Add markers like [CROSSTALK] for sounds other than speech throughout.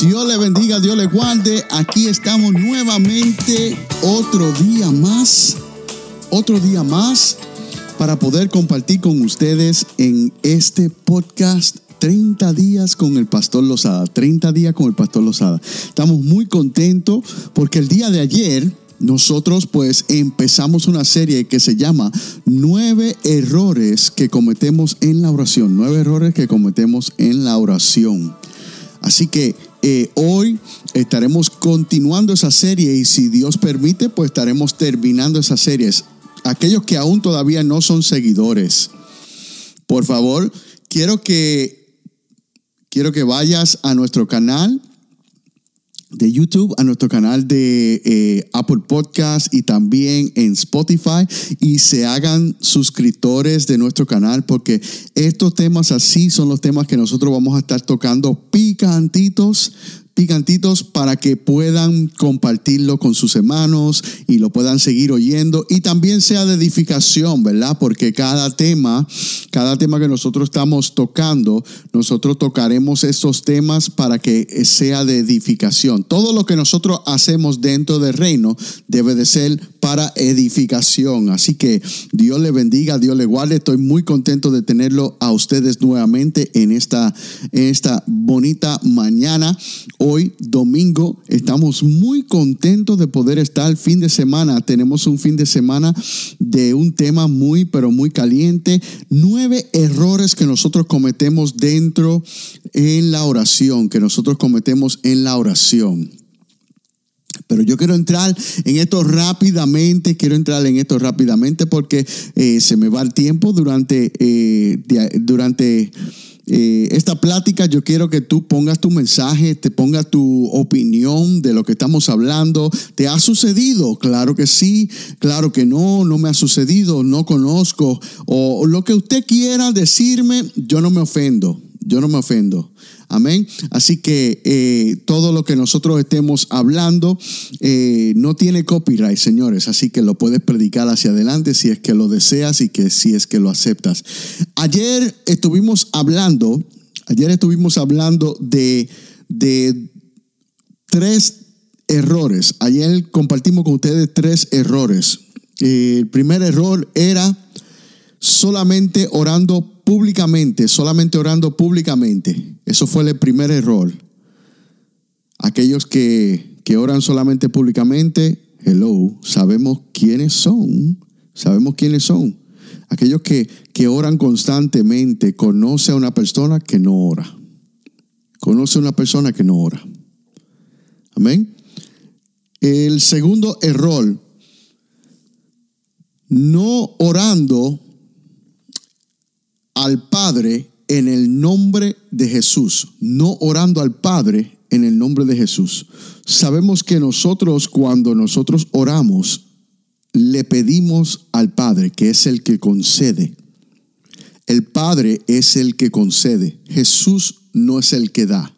Dios le bendiga, Dios le guarde. Aquí estamos nuevamente otro día más, otro día más para poder compartir con ustedes en este podcast 30 días con el pastor Lozada, 30 días con el pastor Lozada. Estamos muy contentos porque el día de ayer nosotros pues empezamos una serie que se llama Nueve errores que cometemos en la oración, nueve errores que cometemos en la oración. Así que eh, hoy estaremos continuando esa serie y si Dios permite, pues estaremos terminando esa serie. Aquellos que aún todavía no son seguidores, por favor, quiero que, quiero que vayas a nuestro canal de YouTube, a nuestro canal de eh, Apple Podcast y también en Spotify. Y se hagan suscriptores de nuestro canal porque estos temas así son los temas que nosotros vamos a estar tocando picantitos picantitos para que puedan compartirlo con sus hermanos y lo puedan seguir oyendo y también sea de edificación, ¿verdad? Porque cada tema, cada tema que nosotros estamos tocando, nosotros tocaremos estos temas para que sea de edificación. Todo lo que nosotros hacemos dentro del reino debe de ser para edificación. Así que Dios le bendiga, Dios le guarde. Estoy muy contento de tenerlo a ustedes nuevamente en esta, esta bonita mañana hoy, domingo. Estamos muy contentos de poder estar el fin de semana. Tenemos un fin de semana de un tema muy, pero muy caliente. Nueve errores que nosotros cometemos dentro en la oración, que nosotros cometemos en la oración. Pero yo quiero entrar en esto rápidamente, quiero entrar en esto rápidamente porque eh, se me va el tiempo durante, eh, durante eh, esta plática yo quiero que tú pongas tu mensaje, te pongas tu opinión de lo que estamos hablando. ¿Te ha sucedido? Claro que sí, claro que no, no me ha sucedido, no conozco. O lo que usted quiera decirme, yo no me ofendo, yo no me ofendo. Amén. Así que eh, todo lo que nosotros estemos hablando eh, no tiene copyright, señores. Así que lo puedes predicar hacia adelante si es que lo deseas y que si es que lo aceptas. Ayer estuvimos hablando, ayer estuvimos hablando de, de tres errores. Ayer compartimos con ustedes tres errores. Eh, el primer error era solamente orando públicamente, solamente orando públicamente. Eso fue el primer error. Aquellos que, que oran solamente públicamente, hello, sabemos quiénes son, sabemos quiénes son. Aquellos que, que oran constantemente, conoce a una persona que no ora. Conoce a una persona que no ora. Amén. El segundo error, no orando al Padre en el nombre de Jesús, no orando al Padre en el nombre de Jesús. Sabemos que nosotros cuando nosotros oramos, le pedimos al Padre, que es el que concede. El Padre es el que concede. Jesús no es el que da.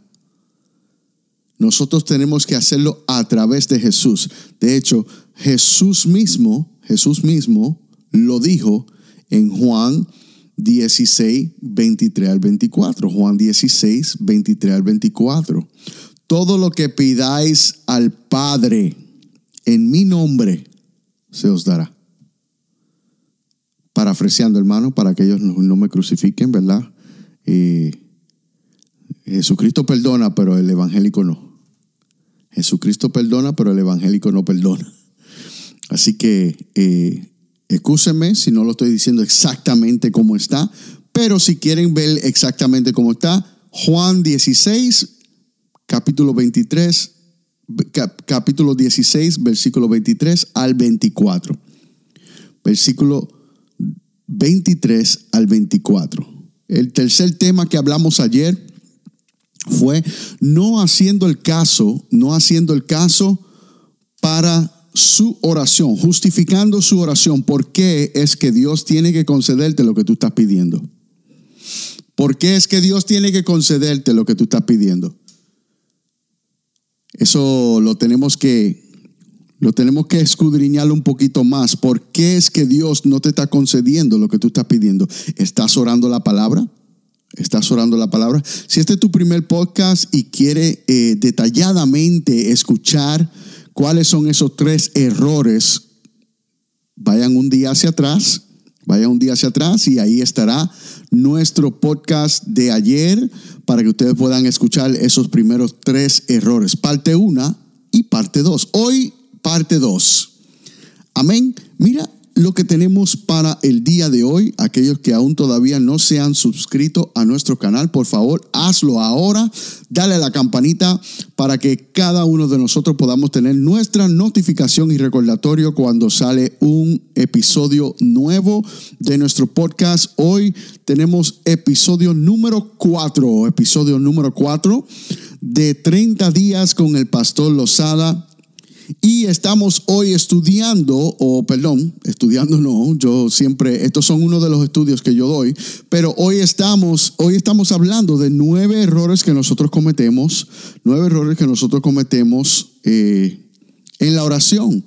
Nosotros tenemos que hacerlo a través de Jesús. De hecho, Jesús mismo, Jesús mismo lo dijo en Juan 16, 23 al 24. Juan 16, 23 al 24. Todo lo que pidáis al Padre en mi nombre se os dará. Parafraseando, hermano, para que ellos no, me crucifiquen, ¿verdad? Eh, Jesucristo perdona, pero el evangélico no. Jesucristo perdona, pero el evangélico no perdona. Así que eh, Excúsenme si no lo estoy diciendo exactamente como está, pero si quieren ver exactamente cómo está, Juan 16, capítulo 23, capítulo 16, versículo 23 al 24. Versículo 23 al 24. El tercer tema que hablamos ayer fue no haciendo el caso, no haciendo el caso para su oración, justificando su oración. ¿Por qué es que Dios tiene que concederte lo que tú estás pidiendo? ¿Por qué es que Dios tiene que concederte lo que tú estás pidiendo? Eso lo tenemos que lo tenemos que escudriñar un poquito más. ¿Por qué es que Dios no te está concediendo lo que tú estás pidiendo? ¿Estás orando la palabra? estás orando la palabra. Si este es tu primer podcast y quiere eh, detalladamente escuchar cuáles son esos tres errores, vayan un día hacia atrás, vayan un día hacia atrás y ahí estará nuestro podcast de ayer para que ustedes puedan escuchar esos primeros tres errores, parte una y parte dos. Hoy, parte dos. Amén. Mira, lo que tenemos para el día de hoy. Aquellos que aún todavía no se han suscrito a nuestro canal, por favor, hazlo ahora. Dale a la campanita para que cada uno de nosotros podamos tener nuestra notificación y recordatorio cuando sale un episodio nuevo de nuestro podcast. Hoy tenemos episodio número 4, episodio número 4 de 30 días con el pastor Lozada y estamos hoy estudiando, o perdón, estudiando no, yo siempre, estos son uno de los estudios que yo doy, pero hoy estamos, hoy estamos hablando de nueve errores que nosotros cometemos, nueve errores que nosotros cometemos eh, en la oración.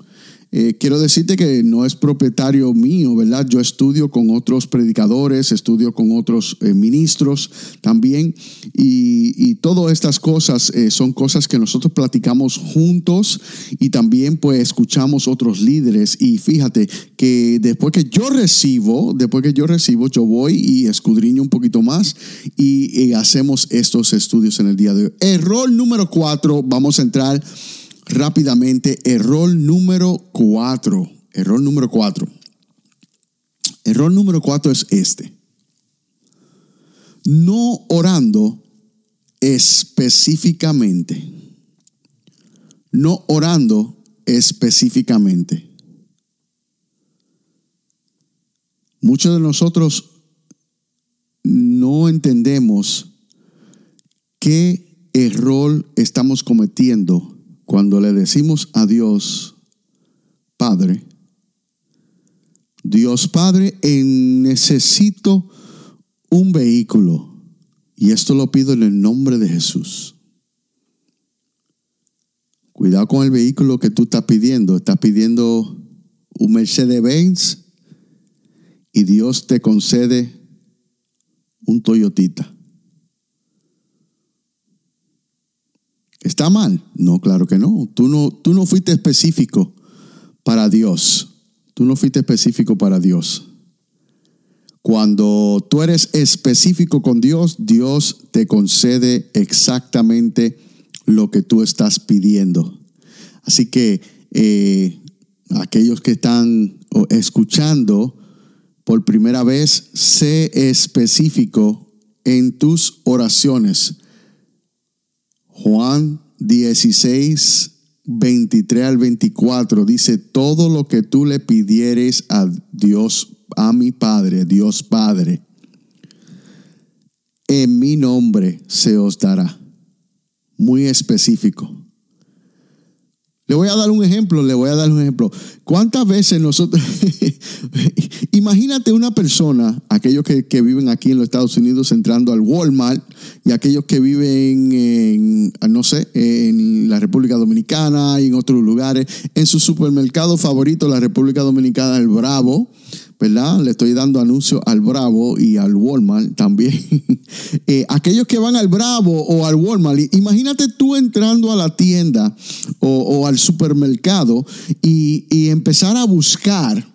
Eh, quiero decirte que no es propietario mío, ¿verdad? Yo estudio con otros predicadores, estudio con otros eh, ministros también, y, todas estas cosas eh, son cosas que nosotros platicamos juntos y también pues escuchamos otros líderes. Y fíjate que después que yo recibo, después que yo recibo, yo voy y escudriño un poquito más y, y hacemos estos estudios en el día de hoy. Error número cuatro, vamos a entrar rápidamente, error número cuatro. Error número cuatro. Error número cuatro es este. No orando específicamente. No orando específicamente. Muchos de nosotros no entendemos qué error estamos cometiendo cuando le decimos a Dios, Padre, Dios Padre, necesito un vehículo. Y esto lo pido en el nombre de Jesús. Cuidado con el vehículo que tú estás pidiendo. Estás pidiendo un Mercedes-Benz y Dios te concede un Toyotita. ¿Está mal? No, claro que no. Tú no, tú no fuiste específico para Dios. Tú no fuiste específico para Dios. Cuando tú eres específico con Dios, Dios te concede exactamente lo que tú estás pidiendo. Así que eh, aquellos que están escuchando por primera vez, sé específico en tus oraciones. Juan 16, 23 al 24 dice, todo lo que tú le pidieres a Dios, a mi Padre, Dios Padre, en mi nombre se os dará. Muy específico. Le voy a dar un ejemplo, le voy a dar un ejemplo. ¿Cuántas veces nosotros, [LAUGHS] imagínate una persona, aquellos que, viven aquí en los Estados Unidos entrando al Walmart y aquellos que viven en, no sé, en la República Dominicana y en otros lugares, en su supermercado favorito, la República Dominicana, el Bravo, ¿verdad? Le estoy dando anuncio al Bravo y al Walmart también. [LAUGHS] Eh, aquellos que van al Bravo o al Walmart, imagínate tú entrando a la tienda o, al supermercado y, y empezar a buscar,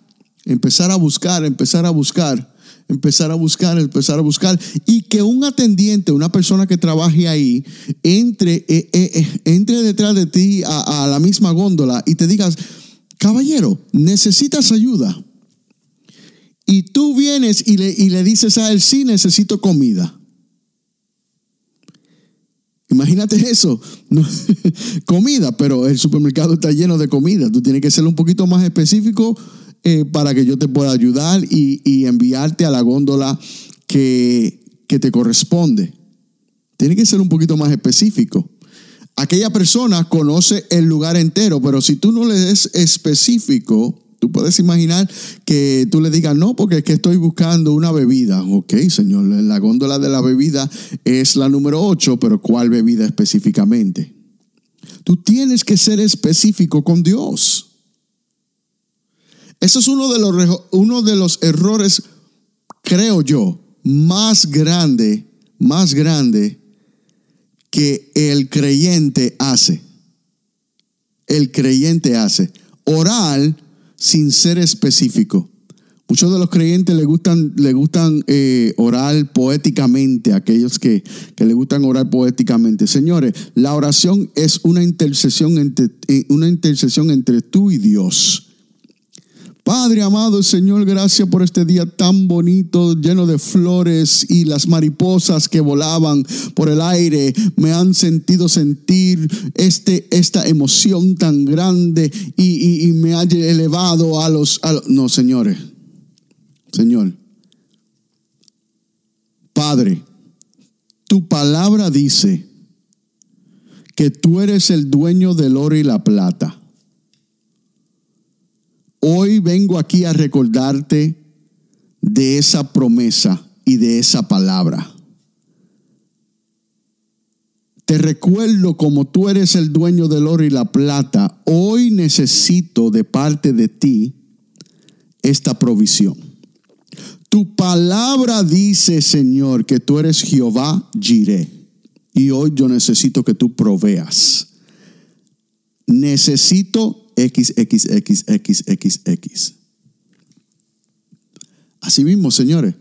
empezar a buscar, empezar a buscar empezar a buscar, empezar a buscar, y que un atendiente, una persona que trabaje ahí, entre, eh, eh, entre detrás de ti a, a, la misma góndola y te digas, caballero, necesitas ayuda. Y tú vienes y le, y le dices a él, sí, necesito comida. Imagínate eso. [LAUGHS] comida, pero el supermercado está lleno de comida. Tú tienes que ser un poquito más específico eh, para que yo te pueda ayudar y, y enviarte a la góndola que, que, te corresponde. Tiene que ser un poquito más específico. Aquella persona conoce el lugar entero, pero si tú no le es específico, Puedes imaginar que tú le digas, no, porque es que estoy buscando una bebida. Ok, señor, la góndola de la bebida es la número 8, pero ¿cuál bebida específicamente? Tú tienes que ser específico con Dios. Eso es uno de los, uno de los errores, creo yo, más grande más grande que el creyente hace. El creyente hace. Orar sin ser específico. Muchos de los creyentes le gustan, le gustan eh, orar poéticamente, aquellos que, que le gustan orar poéticamente. Señores, la oración es una intercesión entre, eh, una intercesión entre tú y Dios. Padre amado, Señor, gracias por este día tan bonito, lleno de flores y las mariposas que volaban por el aire. Me han sentido sentir este, esta emoción tan grande y, me ha elevado a los, a los... No, señores, Señor, Padre, tu palabra dice que tú eres el dueño del oro y la plata Hoy vengo aquí a recordarte de esa promesa y de esa palabra. Te recuerdo como tú eres el dueño del oro y la plata. Hoy necesito de parte de ti esta provisión. Tu palabra dice, Señor, que tú eres Jehová Jireh. Y hoy yo necesito que tú proveas. Necesito XXXXXX. Así mismo, señores.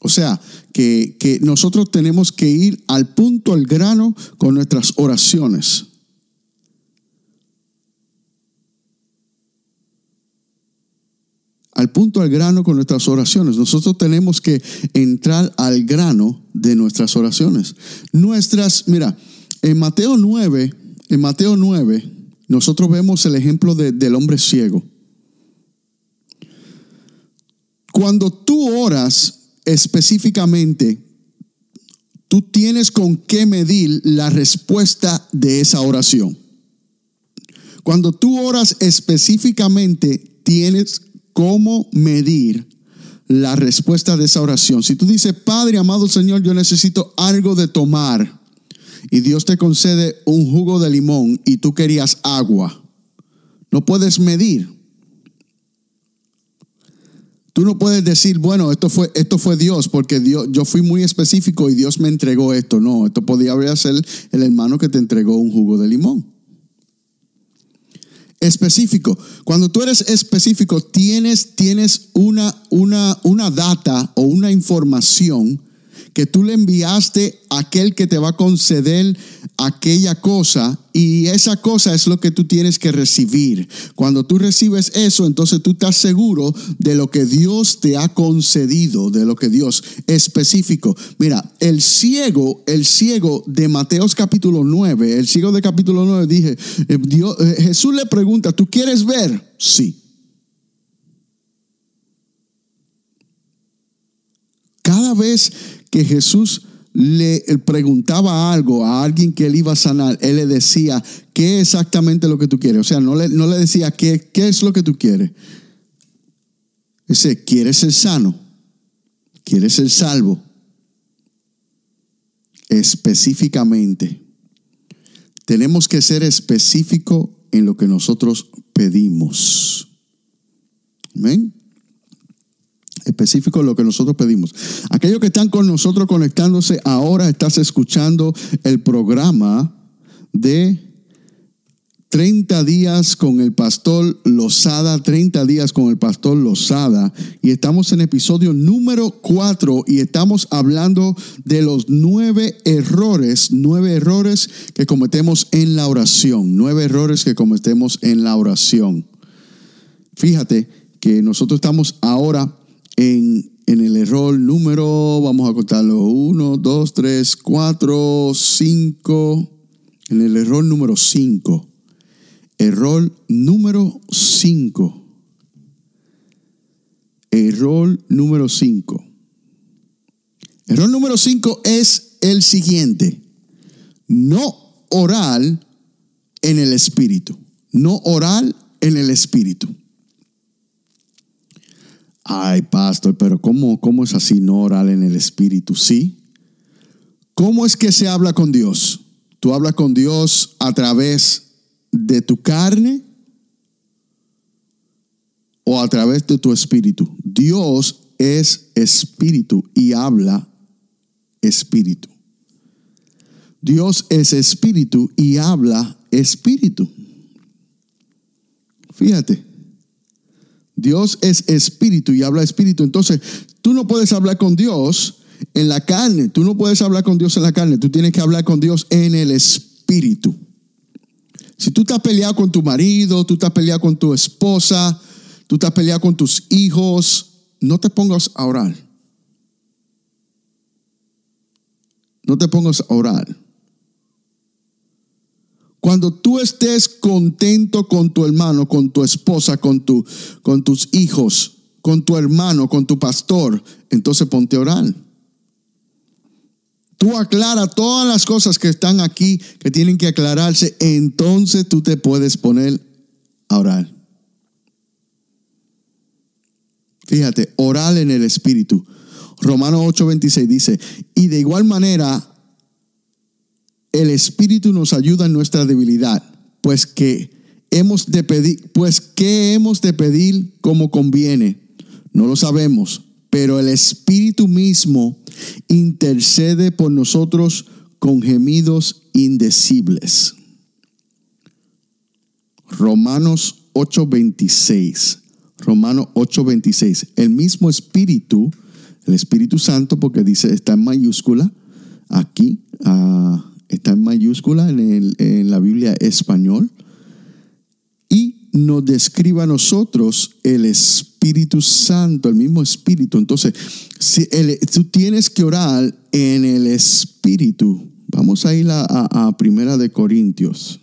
O sea, que, que, nosotros tenemos que ir al punto, al grano con nuestras oraciones. Al punto, al grano con nuestras oraciones. Nosotros tenemos que entrar al grano de nuestras oraciones. Nuestras, mira, en Mateo 9, en Mateo 9, nosotros vemos el ejemplo del hombre ciego. Cuando tú oras específicamente, tú tienes con qué medir la respuesta de esa oración. Cuando tú oras específicamente, tienes cómo medir la respuesta de esa oración. Si tú dices, Padre, amado Señor, yo necesito algo de tomar y Dios te concede un jugo de limón y tú querías agua, no puedes medir. Tú no puedes decir, bueno, esto fue, esto fue Dios, porque Dios, yo fui muy específico y Dios me entregó esto. No, esto podía haber ser el hermano que te entregó un jugo de limón. Específico. Cuando tú eres específico, tienes, tienes una, una, una data o una información que tú le enviaste a aquel que te va a conceder aquella cosa y esa cosa es lo que tú tienes que recibir. Cuando tú recibes eso, entonces tú estás seguro de lo que Dios te ha concedido, de lo que Dios específico. Mira, el ciego, el ciego de Mateos capítulo 9, el ciego de capítulo 9 dije, eh, Dios, eh, Jesús le pregunta, ¿tú quieres ver? Sí. Cada vez que Jesús le preguntaba algo a alguien que él iba a sanar, él le decía, ¿qué es exactamente lo que tú quieres? O sea, no le, no le decía, ¿qué, ¿qué es lo que tú quieres? Dice, ¿quieres ser sano? ¿Quieres ser salvo? Específicamente. Tenemos que ser específico en lo que nosotros pedimos. Amén específico lo que nosotros pedimos. Aquellos que están con nosotros conectándose ahora, estás escuchando el programa de 30 días con el pastor Lozada, 30 días con el pastor Lozada. Y estamos en episodio número 4 y estamos hablando de los nueve errores, nueve errores que cometemos en la oración, nueve errores que cometemos en la oración. Fíjate que nosotros estamos ahora en, el error número, vamos a contarlo, 1, 2, 3, 4, 5, en el error número 5. Error número 5. Error número 5. Error número 5 es el siguiente. No orar en el espíritu. No orar en el espíritu. Ay, pastor, pero ¿cómo, cómo es así no orar en el Espíritu? Sí. ¿Cómo es que se habla con Dios? ¿Tú hablas con Dios a través de tu carne o a través de tu espíritu? Dios es espíritu y habla espíritu. Dios es espíritu y habla espíritu. Fíjate, Dios es espíritu y habla espíritu. Entonces, tú no puedes hablar con Dios en la carne. Tú no puedes hablar con Dios en la carne. Tú tienes que hablar con Dios en el espíritu. Si tú estás peleado con tu marido, tú estás peleado con tu esposa, tú estás peleado con tus hijos, no te pongas a orar. No te pongas a orar. Cuando tú estés contento con tu hermano, con tu esposa, con, tu, con tus hijos, con tu hermano, con tu pastor, entonces ponte a. Tú aclara todas las cosas que están aquí, que tienen que aclararse, entonces tú te puedes poner a orar. Fíjate, orar en el Espíritu. Romanos 8:26 dice, y de igual manera, el Espíritu nos ayuda en nuestra debilidad, pues que hemos de pedir, pues qué hemos de pedir como conviene. No lo sabemos, pero el Espíritu mismo intercede por nosotros con gemidos indecibles. Romanos 8:26. Romanos 8:26. El mismo Espíritu, el Espíritu Santo, porque dice, está en mayúscula, aquí, uh, está en mayúscula en, el, en la Biblia español, y nos describe a nosotros el Espíritu Santo, el mismo Espíritu. Entonces, tú tienes que orar en el Espíritu. Vamos a ir a, a, Primera de Corintios.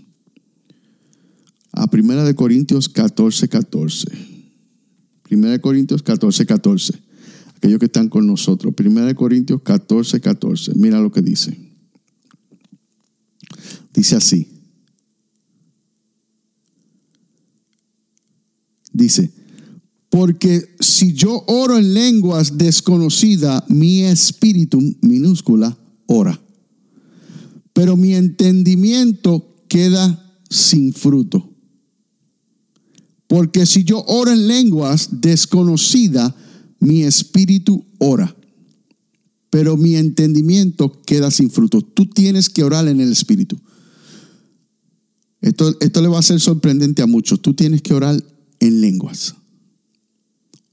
A Primera de Corintios 14, 14. Primera de Corintios 14, 14. Aquellos que están con nosotros. Primera de Corintios 14, 14. Mira lo que dice. Dice así. Dice, porque si yo oro en lenguas desconocida, mi espíritu, minúscula, ora. Pero mi entendimiento queda sin fruto. Porque si yo oro en lenguas desconocida, mi espíritu ora. Pero mi entendimiento queda sin fruto. Tú tienes que orar en el espíritu. Esto, esto le va a ser sorprendente a muchos. Tú tienes que orar en lenguas.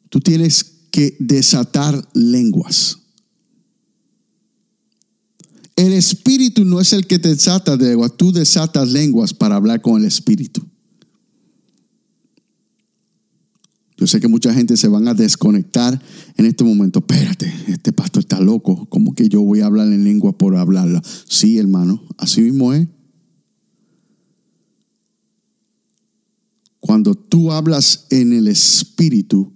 Tú tienes que desatar lenguas. El espíritu no es el que te desata de lenguas, tú desatas lenguas para hablar con el espíritu. Yo sé que mucha gente se van a desconectar en este momento. Espérate, este pastor está loco. ¿Cómo que yo voy a hablar en lengua por hablarla? Sí, hermano, así mismo es. Cuando tú hablas en el espíritu,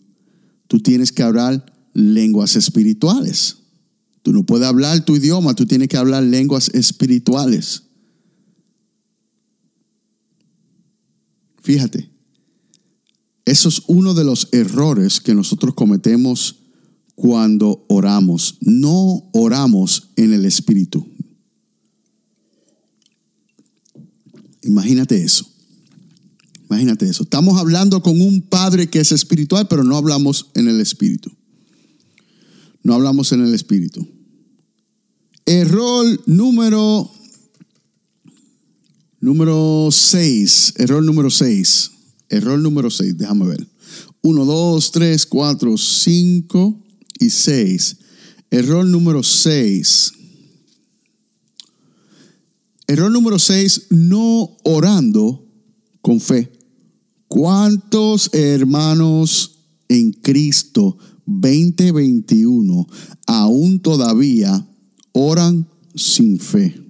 tú tienes que hablar lenguas espirituales. Tú no puedes hablar tu idioma, tú tienes que hablar lenguas espirituales. Fíjate, eso es uno de los errores que nosotros cometemos cuando oramos. No oramos en el Espíritu. Imagínate eso. Imagínate eso. Estamos hablando con un Padre que es espiritual, pero no hablamos en el Espíritu. No hablamos en el Espíritu. Error número número 6. Error número 6. Error número 6. Déjame ver. 1, 2, 3, 4, 5 y 6. Error número 6. Error número 6. No orando con fe. ¿Cuántos hermanos en Cristo 2021 aún todavía oran sin fe?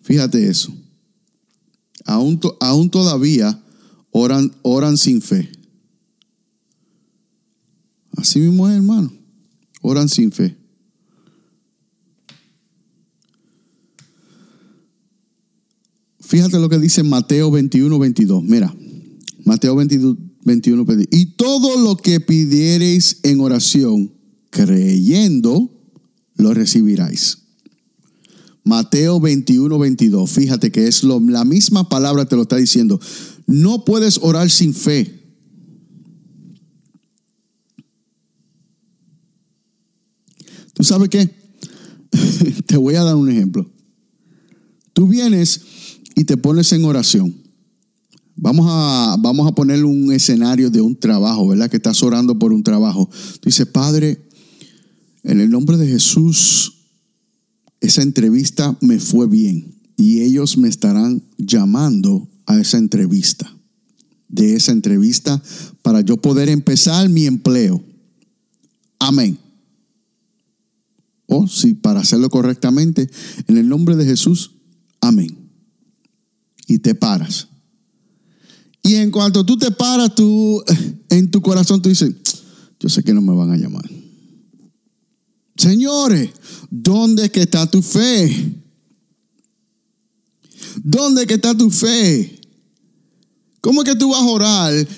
Fíjate eso. Aún, aún todavía oran, oran sin fe. Así mismo es, hermano. Oran sin fe. Fíjate lo que dice Mateo 21, 22. Mira, Mateo 21, 22. Y todo lo que pidiereis en oración, creyendo, lo recibiráis. Mateo 21, 22. Fíjate que es lo, la misma palabra te lo está diciendo. No puedes orar sin fe. ¿Tú sabes qué? [LAUGHS] te voy a dar un ejemplo. Tú vienes y te pones en oración. Vamos a, vamos a poner un escenario de un trabajo, ¿verdad? Que estás orando por un trabajo. Tú dices, Padre, en el nombre de Jesús, esa entrevista me fue bien y ellos me estarán llamando a esa entrevista. De esa entrevista para yo poder empezar mi empleo. Amén. O si para hacerlo correctamente, en el nombre de Jesús, amén. Y te paras. Y en cuanto tú te paras, tú en tu corazón tú dices, yo sé que no me van a llamar. Señores, ¿dónde está tu fe? ¿Dónde que está tu fe? ¿Cómo es que tú vas a orar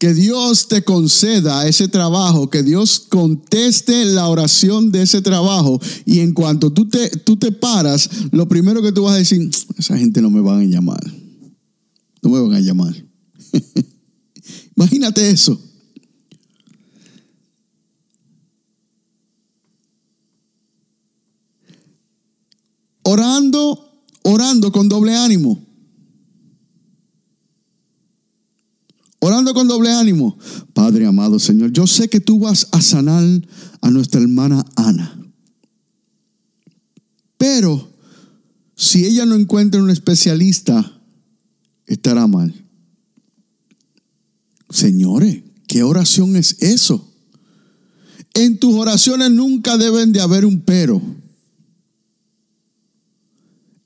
que Dios te conceda ese trabajo, que Dios conteste la oración de ese trabajo y en cuanto tú te, tú te paras, lo primero que tú vas a decir, esa gente no me van a llamar, no me van a llamar. [LAUGHS] Imagínate eso. Orando, orando con doble ánimo. Orando con doble ánimo. Padre amado Señor, yo sé que tú vas a sanar a nuestra hermana Ana. Pero si ella no encuentra un especialista, estará mal. Señores, ¿qué oración es eso? En tus oraciones nunca deben de haber un pero.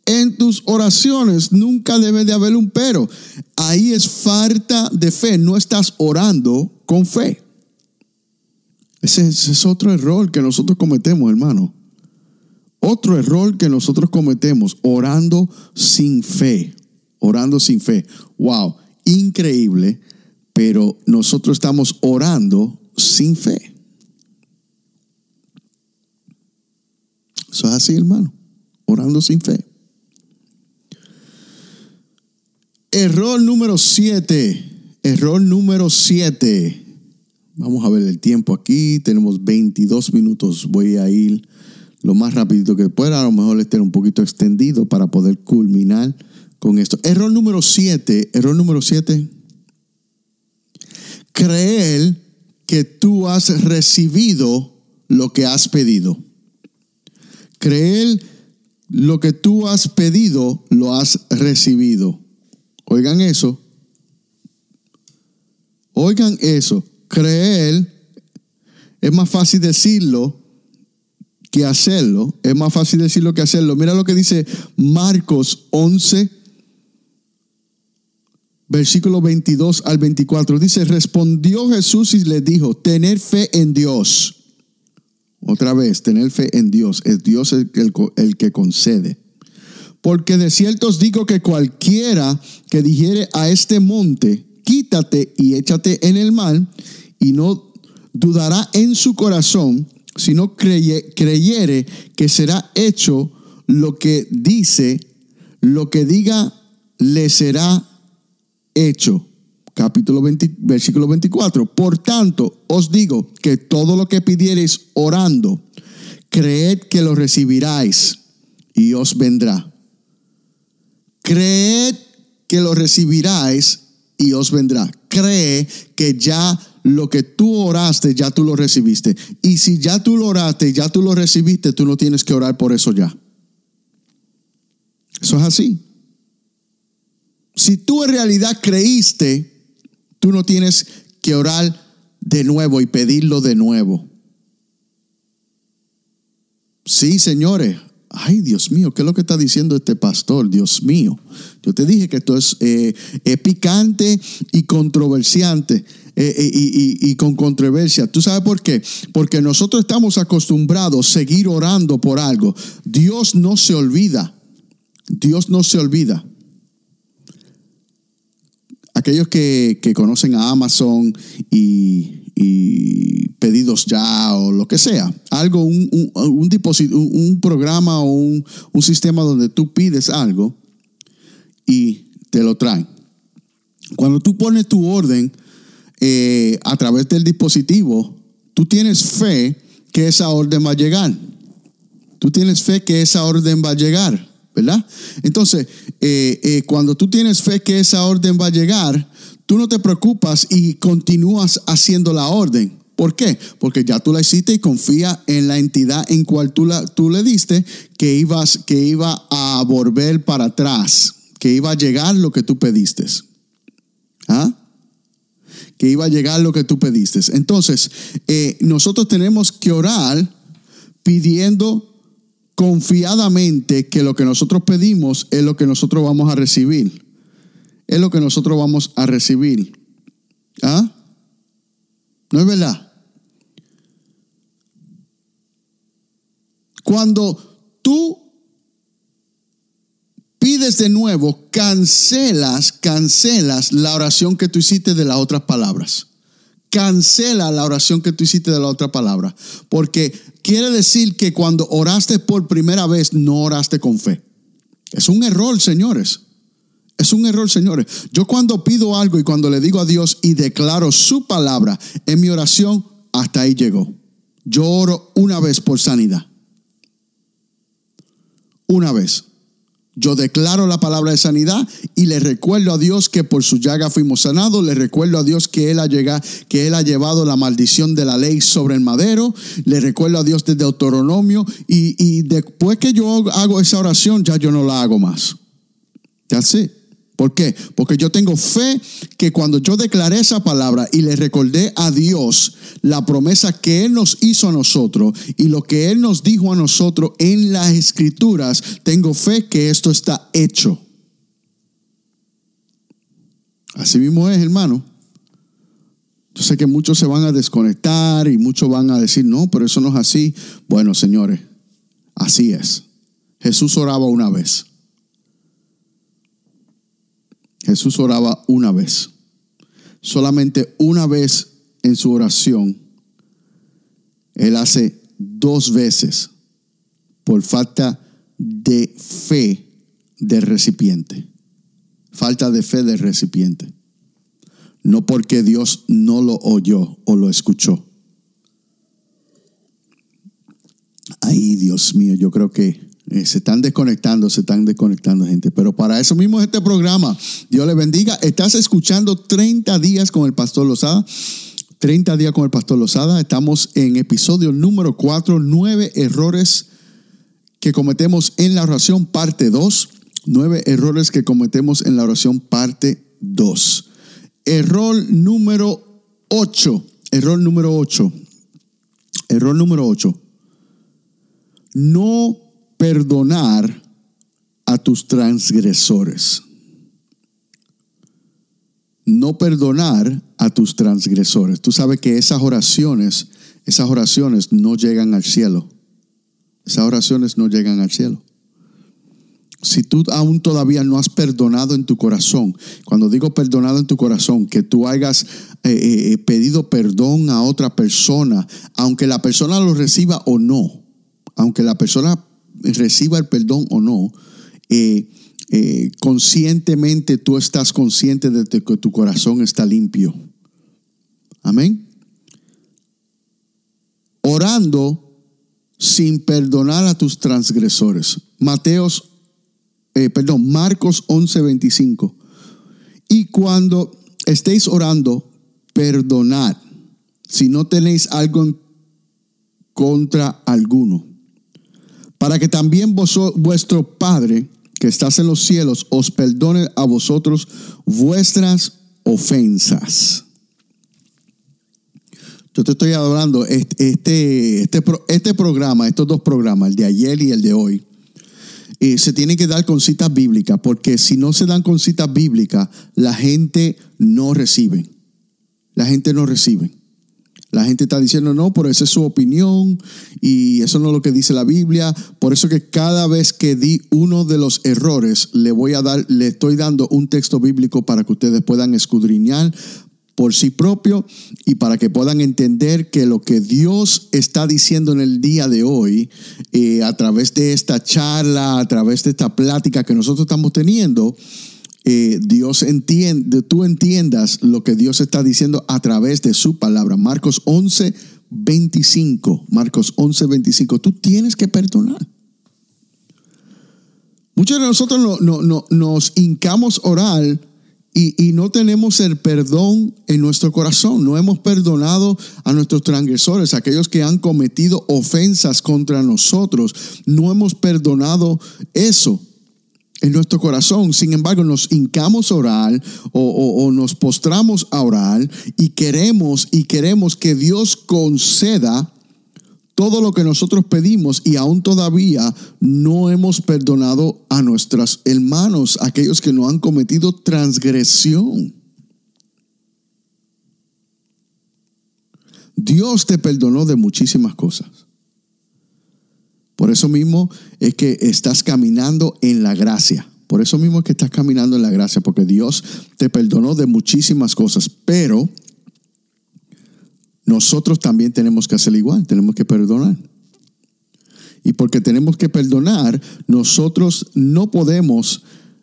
En tus oraciones nunca debe de haber un pero. Ahí es falta de fe. No estás orando con fe. Ese, es otro error que nosotros cometemos, hermano. Otro error que nosotros cometemos, orando sin fe. Orando sin fe. Wow, increíble, pero nosotros estamos orando sin fe. Eso es así, hermano. Orando sin fe. Error número 7. Error número 7. Vamos a ver el tiempo aquí. Tenemos 22 minutos. Voy a ir lo más rapidito que pueda. A lo mejor esté un poquito extendido para poder culminar con esto. Error número 7. Error número 7. Creer que tú has recibido lo que has pedido. Creer lo que tú has pedido, lo has recibido. Oigan eso. Oigan eso. Creer es más fácil decirlo que hacerlo. Es más fácil decirlo que hacerlo. Mira lo que dice Marcos 11, versículo 22 al 24. Dice, respondió Jesús y le dijo, tener fe en Dios. Otra vez, tener fe en Dios. Es Dios el, que concede. Porque de cierto os digo que cualquiera que dijere a este monte, quítate y échate en el mar, y no dudará en su corazón, sino creyere que será hecho lo que dice, lo que diga le será hecho. Capítulo 20, versículo 24. Por tanto, os digo que todo lo que pidiereis orando, creed que lo recibiráis y os vendrá. Creed que lo recibiráis y os vendrá. Cree que ya lo que tú oraste, ya tú lo recibiste. Y si ya tú lo oraste, ya tú lo recibiste, tú no tienes que orar por eso ya. Eso es así. Si tú en realidad creíste, tú no tienes que orar de nuevo y pedirlo de nuevo. Sí, señores, ay Dios mío, ¿qué es lo que está diciendo este pastor? Dios mío, yo te dije que esto es eh, picante y controversiante eh, eh, y, y, con controversia. ¿Tú sabes por qué? Porque nosotros estamos acostumbrados a seguir orando por algo. Dios no se olvida. Dios no se olvida aquellos que, que, conocen a Amazon y, y pedidos ya o lo que sea. Algo, un, un, un, un programa o un, un sistema donde tú pides algo y te lo traen. Cuando tú pones tu orden eh, a través del dispositivo, tú tienes fe que esa orden va a llegar. Tú tienes fe que esa orden va a llegar, ¿verdad? Entonces, eh, eh, cuando tú tienes fe que esa orden va a llegar, tú no te preocupas y continúas haciendo la orden. ¿Por qué? Porque ya tú la hiciste y confía en la entidad en cual tú, la, tú le diste que, ibas, que iba a volver para atrás, que iba a llegar lo que tú pediste. ¿Ah? Que iba a llegar lo que tú pediste. Entonces, eh, nosotros tenemos que orar pidiendo confiadamente que lo que nosotros pedimos es lo que nosotros vamos a recibir. Es lo que nosotros vamos a recibir. ¿Ah? ¿No es verdad? Cuando tú pides de nuevo, cancelas, cancelas la oración que tú hiciste de las otras palabras. Cancela la oración que tú hiciste de la otra palabra. Porque quiere decir que cuando oraste por primera vez, no oraste con fe. Es un error, señores. Es un error, señores. Yo cuando pido algo y cuando le digo a Dios y declaro su palabra en mi oración, hasta ahí llegó. Yo oro una vez por sanidad. Una vez. Yo declaro la palabra de sanidad y le recuerdo a Dios que por su llaga fuimos sanados. Le recuerdo a Dios que él, ha que él ha llevado la maldición de la ley sobre el madero. Le recuerdo a Dios desde Deuteronomio. Y, y después que yo hago esa oración, ya yo no la hago más. Ya sé. ¿Por qué? Porque yo tengo fe que cuando yo declaré esa palabra y le recordé a Dios la promesa que Él nos hizo a nosotros y lo que Él nos dijo a nosotros en las escrituras, tengo fe que esto está hecho. Así mismo es, hermano. Yo sé que muchos se van a desconectar y muchos van a decir, no, pero eso no es así. Bueno, señores, así es. Jesús oraba una vez. Jesús oraba una vez. Solamente una vez en su oración, Él hace dos veces por falta de fe del recipiente. Falta de fe del recipiente. No porque Dios no lo oyó o lo escuchó. Ay, Dios mío, yo creo que eh, se están desconectando, se están desconectando gente. Pero para eso mismo es este programa. Dios le bendiga. Estás escuchando 30 días con el pastor Lozada. 30 días con el pastor Lozada. Estamos en episodio número 4, nueve errores que cometemos en la oración, parte 2. Nueve errores que cometemos en la oración, parte 2. Error número 8. Error número 8. Error número 8. No perdonar a tus transgresores. No perdonar a tus transgresores. Tú sabes que esas oraciones, esas oraciones no llegan al cielo. Esas oraciones no llegan al cielo. Si tú aún todavía no has perdonado en tu corazón, cuando digo perdonado en tu corazón, que tú hayas eh, eh, eh, pedido perdón a otra persona, aunque la persona lo reciba o no, aunque la persona reciba el perdón o no, eh, eh, conscientemente tú estás consciente de que tu corazón está limpio. Amén. Orando sin perdonar a tus transgresores. Mateos, eh, perdón, Marcos 11:25. Y cuando estéis orando, perdonad si no tenéis algo contra alguno para que también vuestro Padre que estás en los cielos os perdone a vosotros vuestras ofensas. Yo te estoy hablando, este, este, este programa, estos dos programas, el de ayer y el de hoy, eh, se tienen que dar con citas bíblicas, porque si no se dan con citas bíblicas, la gente no recibe. La gente no recibe. La gente está diciendo, no, pero esa es su opinión y eso no es lo que dice la Biblia. Por eso que cada vez que di uno de los errores, le voy a dar, le estoy dando un texto bíblico para que ustedes puedan escudriñar por sí propio y para que puedan entender que lo que Dios está diciendo en el día de hoy, eh, a través de esta charla, a través de esta plática que nosotros estamos teniendo, eh, Dios entiende, tú entiendas lo que Dios está diciendo a través de su palabra. Marcos 11, 25. Marcos 11, 25. Tú tienes que perdonar. Muchos de nosotros no, no, nos hincamos orar y, y, no tenemos el perdón en nuestro corazón. No hemos perdonado a nuestros transgresores, aquellos que han cometido ofensas contra nosotros. No hemos perdonado eso en nuestro corazón. Sin embargo, nos hincamos a orar o, nos postramos a orar y queremos y queremos que Dios conceda todo lo que nosotros pedimos y aún todavía no hemos perdonado a nuestros hermanos, aquellos que no han cometido transgresión. Dios te perdonó de muchísimas cosas. Por eso mismo es que estás caminando en la gracia. Por eso mismo es que estás caminando en la gracia, porque Dios te perdonó de muchísimas cosas, pero nosotros también tenemos que hacer igual, tenemos que perdonar. Y porque tenemos que perdonar, nosotros no podemos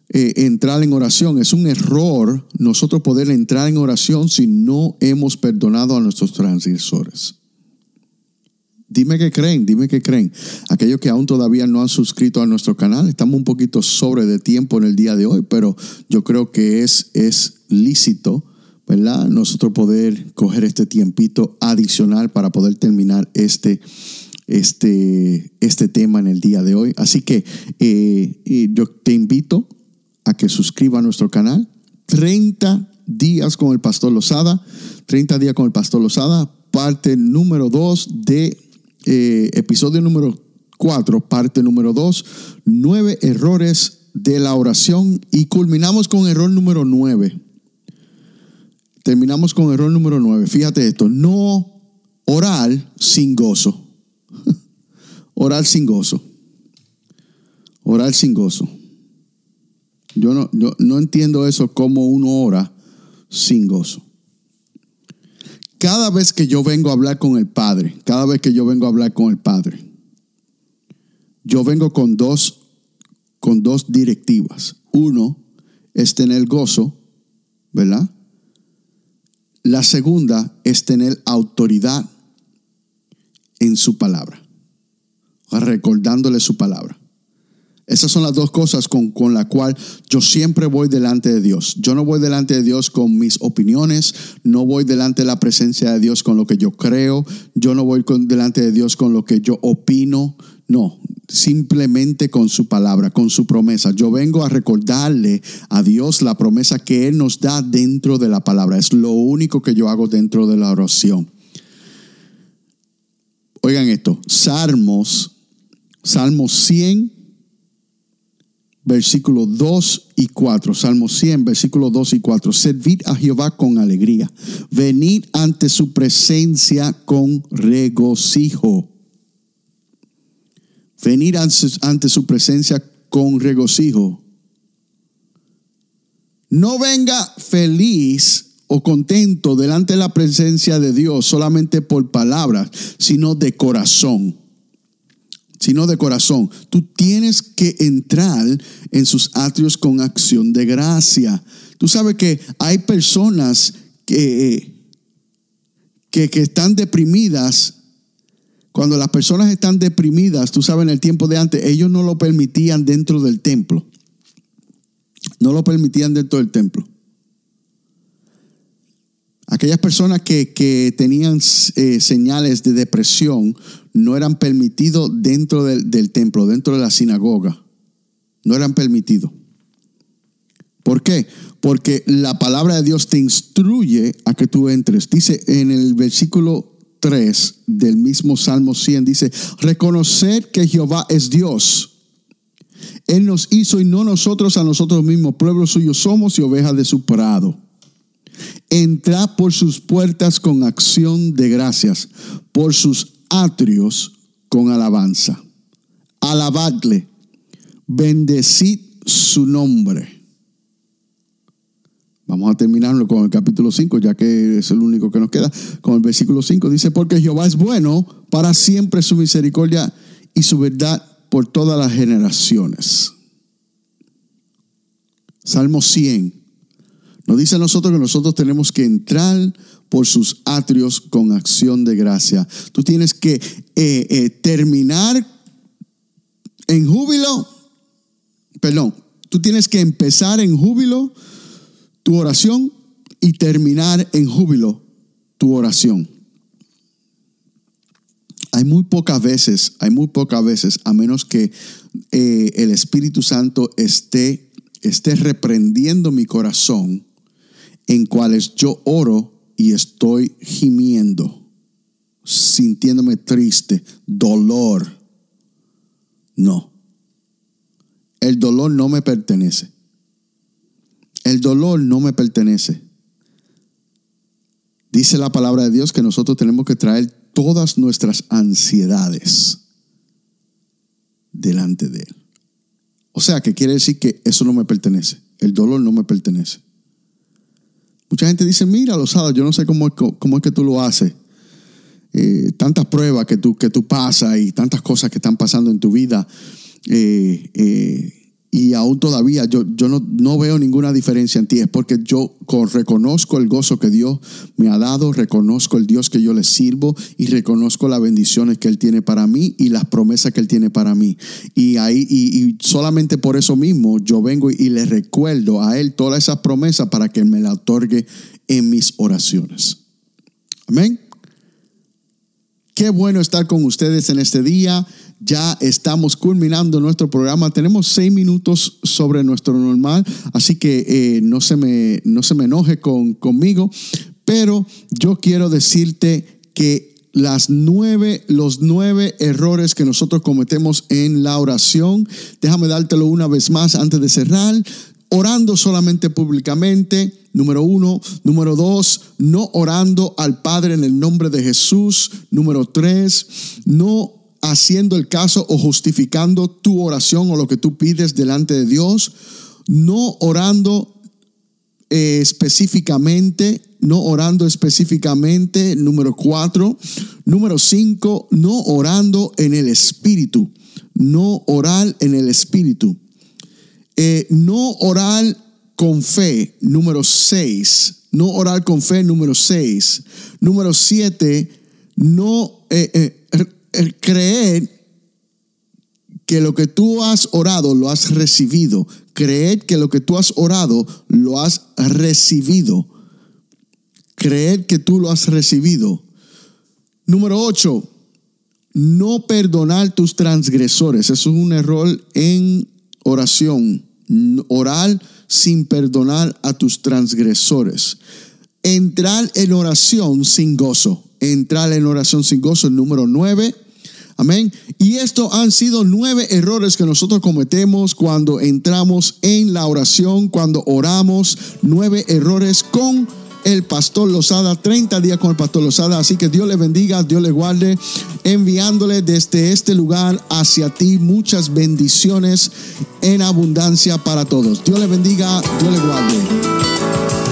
eh, entrar en oración. Es un error nosotros poder entrar en oración si no hemos perdonado a nuestros transgresores. Dime qué creen, dime qué creen. Aquellos que aún todavía no han suscrito a nuestro canal, estamos un poquito sobre de tiempo en el día de hoy, pero yo creo que es, es lícito, ¿verdad? Nosotros poder coger este tiempito adicional para poder terminar este, este, este tema en el día de hoy. Así que eh, yo te invito a que suscriba a nuestro canal. 30 días con el Pastor Lozada, 30 días con el Pastor Lozada, parte número 2 de eh, episodio número 4, parte número 2, nueve errores de la oración y culminamos con error número 9. Terminamos con error número 9. Fíjate esto, no orar sin gozo. [LAUGHS] orar sin gozo. Orar sin gozo. Yo no, yo no entiendo eso como uno ora sin gozo cada vez que yo vengo a hablar con el Padre, cada vez que yo vengo a hablar con el Padre, yo vengo con dos, con dos directivas. Uno es tener gozo, ¿verdad? La segunda es tener autoridad en su palabra, recordándole su palabra. Esas son las dos cosas con, con la cual yo siempre voy delante de Dios. Yo no voy delante de Dios con mis opiniones, no voy delante de la presencia de Dios con lo que yo creo, yo no voy con, delante de Dios con lo que yo opino, no, simplemente con su palabra, con su promesa. Yo vengo a recordarle a Dios la promesa que Él nos da dentro de la palabra. Es lo único que yo hago dentro de la oración. Oigan esto, Salmos, Salmos 100 versículo 2 y 4. Salmo 100, versículo 2 y 4. Servid a Jehová con alegría. Venid ante su presencia con regocijo. Venir ante su presencia con regocijo. No venga feliz o contento delante de la presencia de Dios solamente por palabras, sino de corazón sino de corazón. Tú tienes que entrar en sus atrios con acción de gracia. Tú sabes que hay personas que, que, están deprimidas. Cuando las personas están deprimidas, tú sabes, en el tiempo de antes, ellos no lo permitían dentro del templo. No lo permitían dentro del templo. Aquellas personas que, tenían eh, señales de depresión no eran permitidos dentro del, templo, dentro de la sinagoga. No eran permitidos. ¿Por qué? Porque la palabra de Dios te instruye a que tú entres. Dice en el versículo 3 del mismo Salmo 100, dice, reconocer que Jehová es Dios. Él nos hizo y no nosotros a nosotros mismos. Pueblo suyo somos y ovejas de su prado. Entrad por sus puertas con acción de gracias, por sus atrios con alabanza. Alabadle, bendecid su nombre. Vamos a terminarlo con el capítulo 5, ya que es el único que nos queda. Con el versículo 5 dice, porque Jehová es bueno, para siempre su misericordia y su verdad por todas las generaciones. Salmo 100 nos dice a nosotros que nosotros tenemos que entrar por sus atrios con acción de gracia. Tú tienes que eh, eh, terminar en júbilo, perdón, tú tienes que empezar en júbilo tu oración y terminar en júbilo tu oración. Hay muy pocas veces, hay muy pocas veces, a menos que eh, el Espíritu Santo esté, esté reprendiendo mi corazón, en cuales yo oro y estoy gimiendo, sintiéndome triste, dolor. No. El dolor no me pertenece. El dolor no me pertenece. Dice la palabra de Dios que nosotros tenemos que traer todas nuestras ansiedades delante de Él. O sea, que quiere decir que eso no me pertenece. El dolor no me pertenece. Mucha gente dice, mira, Lozada, yo no sé cómo, cómo es que tú lo haces. Eh, tantas pruebas que tú, que tú pasas y tantas cosas que están pasando en tu vida. Eh, eh, y aún todavía yo, yo no, no, veo ninguna diferencia en ti. Es porque yo reconozco el gozo que Dios me ha dado, reconozco el Dios que yo le sirvo y reconozco las bendiciones que Él tiene para mí y las promesas que Él tiene para mí. Y, ahí, y, solamente por eso mismo yo vengo y, le recuerdo a Él todas esas promesas para que Él me las otorgue en mis oraciones. Amén. Qué bueno estar con ustedes en este día ya estamos culminando nuestro programa. Tenemos seis minutos sobre nuestro normal, así que eh, no, se me, no se me enoje con, conmigo, pero yo quiero decirte que las nueve, los nueve errores que nosotros cometemos en la oración, déjame dártelo una vez más antes de cerrar. Orando solamente públicamente, número uno. Número dos, no orando al Padre en el nombre de Jesús. Número tres, no haciendo el caso o justificando tu oración o lo que tú pides delante de Dios, no orando eh, específicamente, no orando específicamente, número cuatro. Número cinco, no orando en el Espíritu, no orar en el Espíritu. Eh, no orar con fe, número seis. No orar con fe, número seis. Número siete, no... Eh, el creer que lo que tú has orado lo has recibido. Creer que lo que tú has orado lo has recibido. Creer que tú lo has recibido. Número 8. No perdonar tus transgresores. Eso es un error en oración. Orar sin perdonar a tus transgresores. Entrar en oración sin gozo entrar en oración sin gozo, el número nueve. Amén. Y estos han sido nueve errores que nosotros cometemos cuando entramos en la oración, cuando oramos. Nueve errores con el pastor Lozada, 30 días con el pastor Lozada. Así que Dios le bendiga, Dios le guarde, enviándole desde este lugar hacia ti muchas bendiciones en abundancia para todos. Dios le bendiga, Dios le guarde.